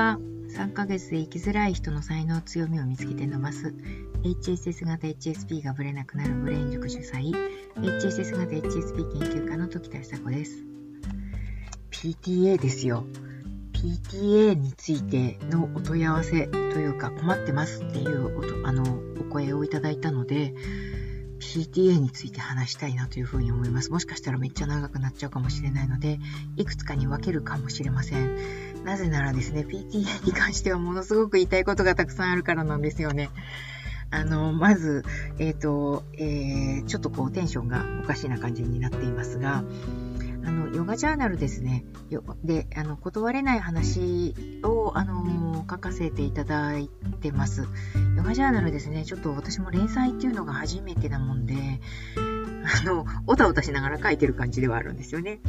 は3ヶ月で生きづらい人の才能強みを見つけて伸ばす HSS 型 HSP がブレなくなるブレイン塾主催 HSS 型 HSP 研究家の時田久子です PTA ですよ PTA についてのお問い合わせというか困ってますっていうあのお声をいただいたので PTA について話したいなというふうに思います。もしかしたらめっちゃ長くなっちゃうかもしれないので、いくつかに分けるかもしれません。なぜならですね、PTA に関してはものすごく言いたいことがたくさんあるからなんですよね。あの、まず、えっ、ー、と、えー、ちょっとこうテンションがおかしな感じになっていますが、あの、ヨガジャーナルですね。で、あの、断れない話を、あの、書かせていただいてます。ヨガジャーナルですね。ちょっと私も連載っていうのが初めてなもんで、あの、おたおたしながら書いてる感じではあるんですよね。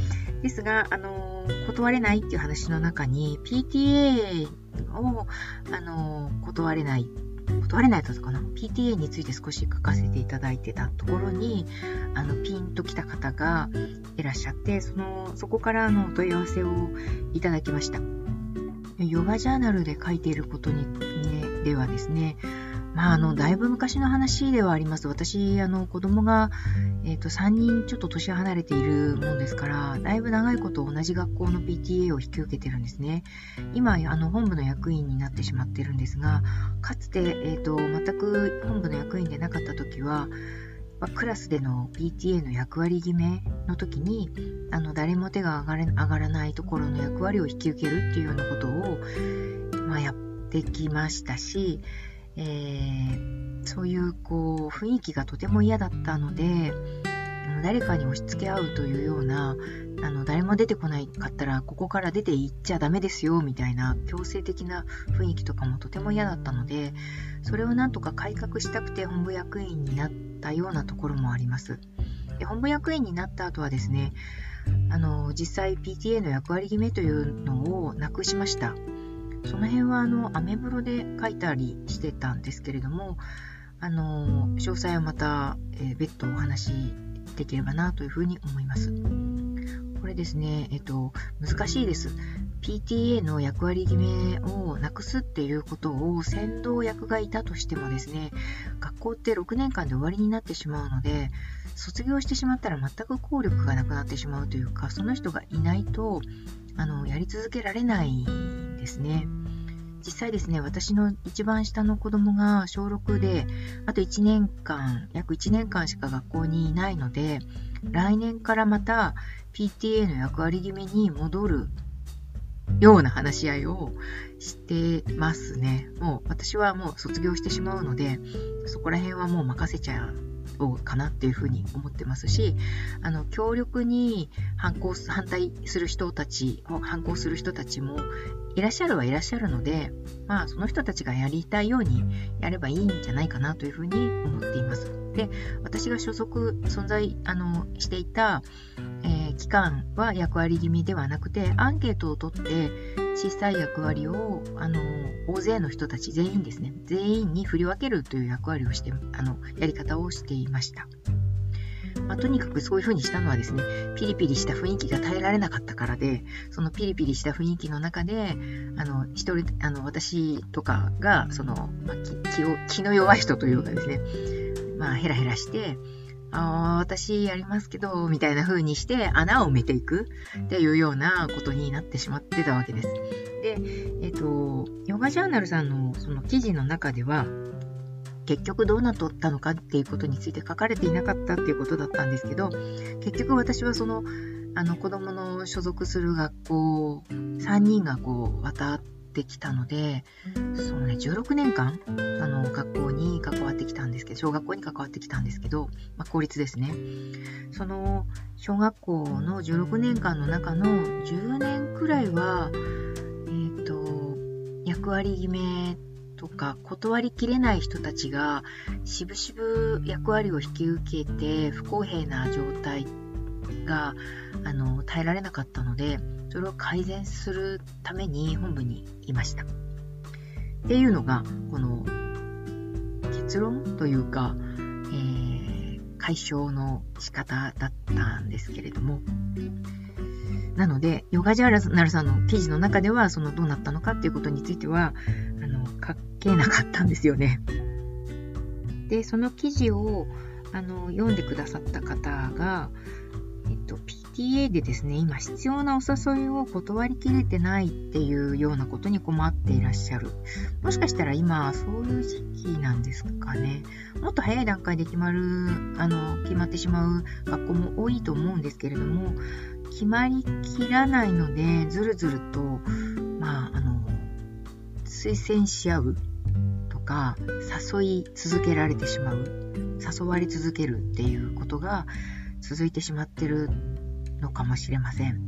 ですが、あの、断れないっていう話の中に、PTA を、あの、断れない断れないだったかな ?PTA について少し書かせていただいてたところに、あの、ピンと来た方がいらっしゃって、その、そこからのお問い合わせをいただきました。ヨガジャーナルで書いていることに、ね、ではですね、まあ、あの、だいぶ昔の話ではあります。私、あの、子供が、えっ、ー、と、3人ちょっと年離れているもんですから、だいぶ長いこと同じ学校の PTA を引き受けてるんですね。今、あの、本部の役員になってしまってるんですが、かつて、えっ、ー、と、全く本部の役員でなかった時は、クラスでの PTA の役割決めの時に、あの、誰も手が上がれ上がらないところの役割を引き受けるっていうようなことを、まあ、やってきましたし、えー、そういうこう雰囲気がとても嫌だったので誰かに押し付け合うというようなあの誰も出てこないかったらここから出て行っちゃダメですよみたいな強制的な雰囲気とかもとても嫌だったのでそれをなんとか改革したくて本部役員になったようなところもあります。で本部役員になった後はですねあの実際 PTA の役割決めというのをなくしました。その辺はあのアメブロで書いたりしてたんですけれどもあの詳細はまた、えー、別途お話しできればなというふうに思います。これですね、えっと、難しいです。PTA の役割決めをなくすっていうことを先導役がいたとしてもですね、学校って6年間で終わりになってしまうので、卒業してしまったら全く効力がなくなってしまうというか、その人がいないと、あの、やり続けられないですね。実際ですね、私の一番下の子供が小6で、あと1年間、約1年間しか学校にいないので、来年からまた PTA の役割決めに戻るような話し合いをしてますね。もう私はもう卒業してしまうので、そこら辺はもう任せちゃうかなっていうふうに思ってますし、あの、強力に反抗、反対する人たち、反抗する人たちもいらっしゃるはいらっしゃるので、まあ、その人たちがやりたいようにやればいいんじゃないかなというふうに思っています。で、私が所属、存在、あの、していた、えー、期間は役割気味ではなくて、アンケートを取って、小さい役割を、あの、大勢の人たち、全員ですね、全員に振り分けるという役割をして、あの、やり方をしていました。まあ、とにかくそういう風にしたのはですね、ピリピリした雰囲気が耐えられなかったからで、そのピリピリした雰囲気の中で、あの、一人、あの、私とかが、その、まあ、気を、気の弱い人というかですね、まあ、ヘラヘラして、あ私やりますけど、みたいな風にして穴を埋めていくっていうようなことになってしまってたわけです。で、えっ、と、ヨガジャーナルさんのその記事の中では、結局どうなっとったのかっていうことについて書かれていなかったっていうことだったんですけど、結局私はその、あの子供の所属する学校3人がこう渡ってきたので、そうね、16年間、あの、学校に関わってきたんですけど、小学校に関わってきたんですけど、まあ、公立ですね。その、小学校の16年間の中の10年くらいは、えっ、ー、と、役割決めとか断りきれない人たちがしぶしぶ役割を引き受けて不公平な状態があの耐えられなかったのでそれを改善するために本部にいました。っていうのがこの結論というか、えー、解消の仕方だったんですけれども。なので、ヨガジャーナルさんの記事の中では、そのどうなったのかっていうことについては、あの、書けなかったんですよね。で、その記事を、あの、読んでくださった方が、えっと、PTA でですね、今必要なお誘いを断りきれてないっていうようなことに困っていらっしゃる。もしかしたら今、そういう時期なんですかね。もっと早い段階で決まる、あの、決まってしまう学校も多いと思うんですけれども、決まりきらないので、ずるずると、まあ、あの、推薦し合うか、誘い続けられてしまう、誘われ続けるっていうことが続いてしまってるのかもしれません。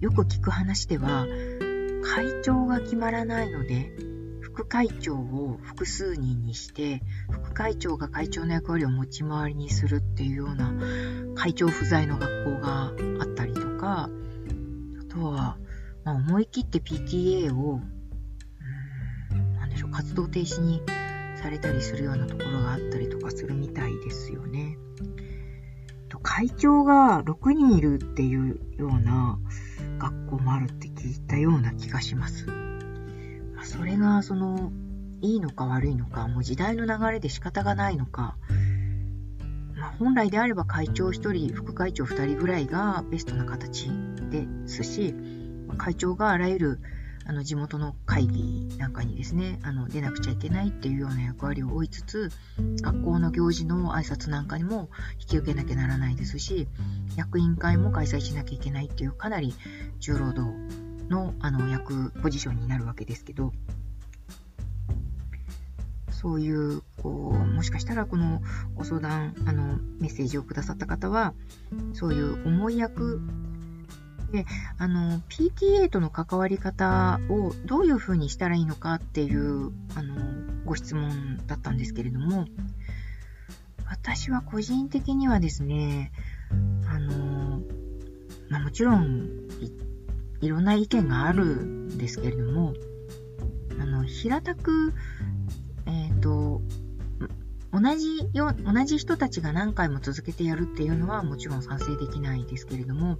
よく聞く話では、会長が決まらないので、副会長を複数人にして、副会長が会長の役割を持ち回りにするっていうような会長不在の学校があったりとか、あとは、まあ、思い切って PTA を、うん、なんでしょう、活動停止にされたりするようなところがあったりとかするみたいですよね。会長が6人いるっていうような学校もあるって聞いたような気がします。それが、その、いいのか悪いのか、もう時代の流れで仕方がないのか、まあ、本来であれば会長1人、副会長2人ぐらいがベストな形ですし、会長があらゆるあの地元の会議なんかにですね、あの出なくちゃいけないっていうような役割を負いつつ、学校の行事の挨拶なんかにも引き受けなきゃならないですし、役員会も開催しなきゃいけないっていうかなり重労働のあの役ポジションになるわけですけど、そういう、こう、もしかしたらこのご相談、あの、メッセージをくださった方は、そういう重い役で、あの、PTA との関わり方をどういうふうにしたらいいのかっていう、あの、ご質問だったんですけれども、私は個人的にはですね、あの、まあ、もちろんい、ろんな意見があるんですけれども、あの、平たく、えっ、ー、と、同じよ、同じ人たちが何回も続けてやるっていうのはもちろん賛成できないですけれども、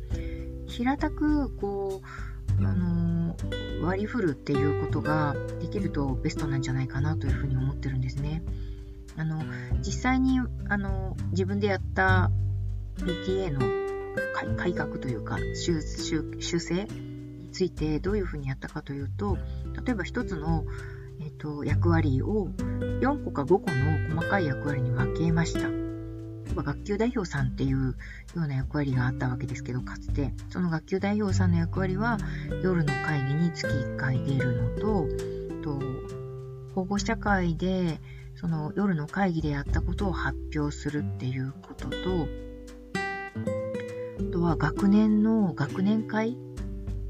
平たく、こう、あの割り振るっていうことができるとベストなんじゃないかなというふうに思ってるんですね。あの、実際に、あの、自分でやった PTA の改革というか修修正についてどういうふうにやったかというと、例えば一つの、えっと、役割を4個か5個の細かい役割に分けました。まあ学級代表さんっていうような役割があったわけですけど、かつて、その学級代表さんの役割は、夜の会議に月1回出るのと、と保護者会で、その夜の会議でやったことを発表するっていうことと、あとは学年の学年会、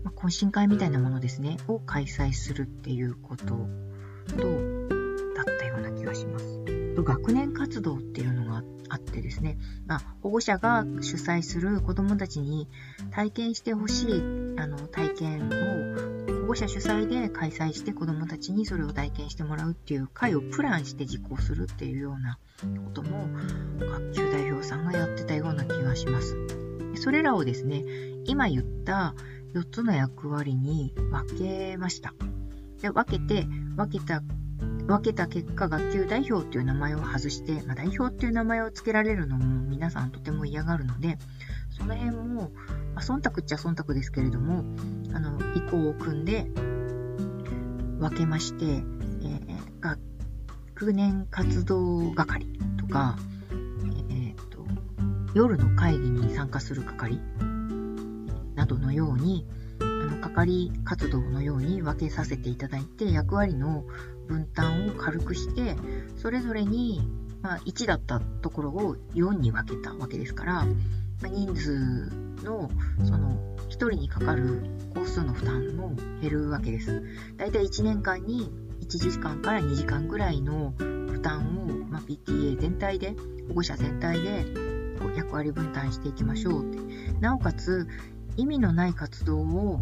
まあ、懇親会みたいなものですね、を開催するっていうことと、学年活動っていうのがあってですね、まあ、保護者が主催する子どもたちに体験してほしいあの体験を保護者主催で開催して子どもたちにそれを体験してもらうっていう会をプランして実行するっていうようなことも学級代表さんがやってたような気がします。それらをですね、今言った4つの役割に分けました。で分けて、分けた分けた結果、学級代表っていう名前を外して、まあ、代表っていう名前を付けられるのも皆さんとても嫌がるので、その辺も、まあ、忖度っちゃ忖度ですけれども、あの、意向を組んで分けまして、えー、学年活動係とか、えー、と、夜の会議に参加する係などのように、あの、係活動のように分けさせていただいて、役割の分担を軽くして、それぞれに、まあ、1だったところを4に分けたわけですから、まあ、人数の、その、1人にかかる工数の負担も減るわけです。だいたい1年間に1時間から2時間ぐらいの負担を、まあ、PTA 全体で、保護者全体で役割分担していきましょうって。なおかつ、意味のない活動を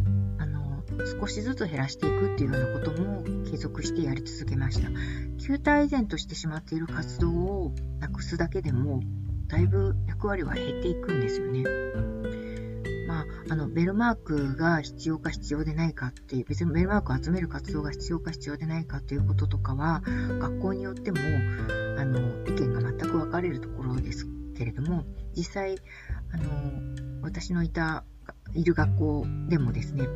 少しずつ減らしていくっていうようなことも継続してやり続けました。球体依然としてしまっている活動をなくすだけでも、だいぶ役割は減っていくんですよね。まあ、あの、ベルマークが必要か必要でないかって、別にベルマークを集める活動が必要か必要でないかっていうこととかは、学校によっても、あの、意見が全く分かれるところですけれども、実際、あの、私のいた、いる学校でもですね、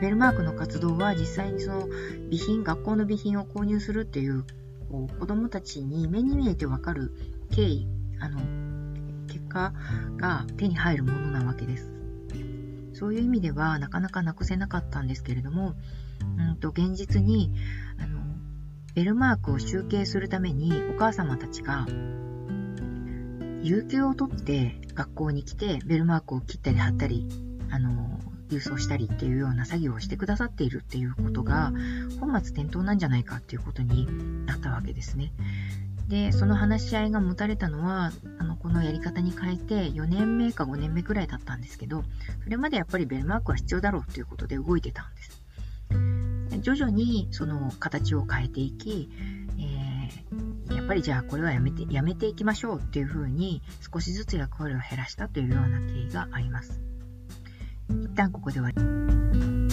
ベルマークの活動は実際にその備品、学校の備品を購入するっていう、こう子供たちに目に見えてわかる経緯、あの、結果が手に入るものなわけです。そういう意味ではなかなかなくせなかったんですけれども、うんと現実にあのベルマークを集計するためにお母様たちが有給を取って学校に来てベルマークを切ったり貼ったりあの郵送したりっていうような作業をしてくださっているっていうことが本末転倒なんじゃないかっていうことになったわけですね。で、その話し合いが持たれたのは、あの、このやり方に変えて4年目か5年目くらいだったんですけど、それまでやっぱりベルマークは必要だろうということで動いてたんです。徐々にその形を変えていき、えー、やっぱりじゃあこれはやめて、やめていきましょうっていうふうに少しずつ役割を減らしたというような経緯があります。一旦ここで終わり。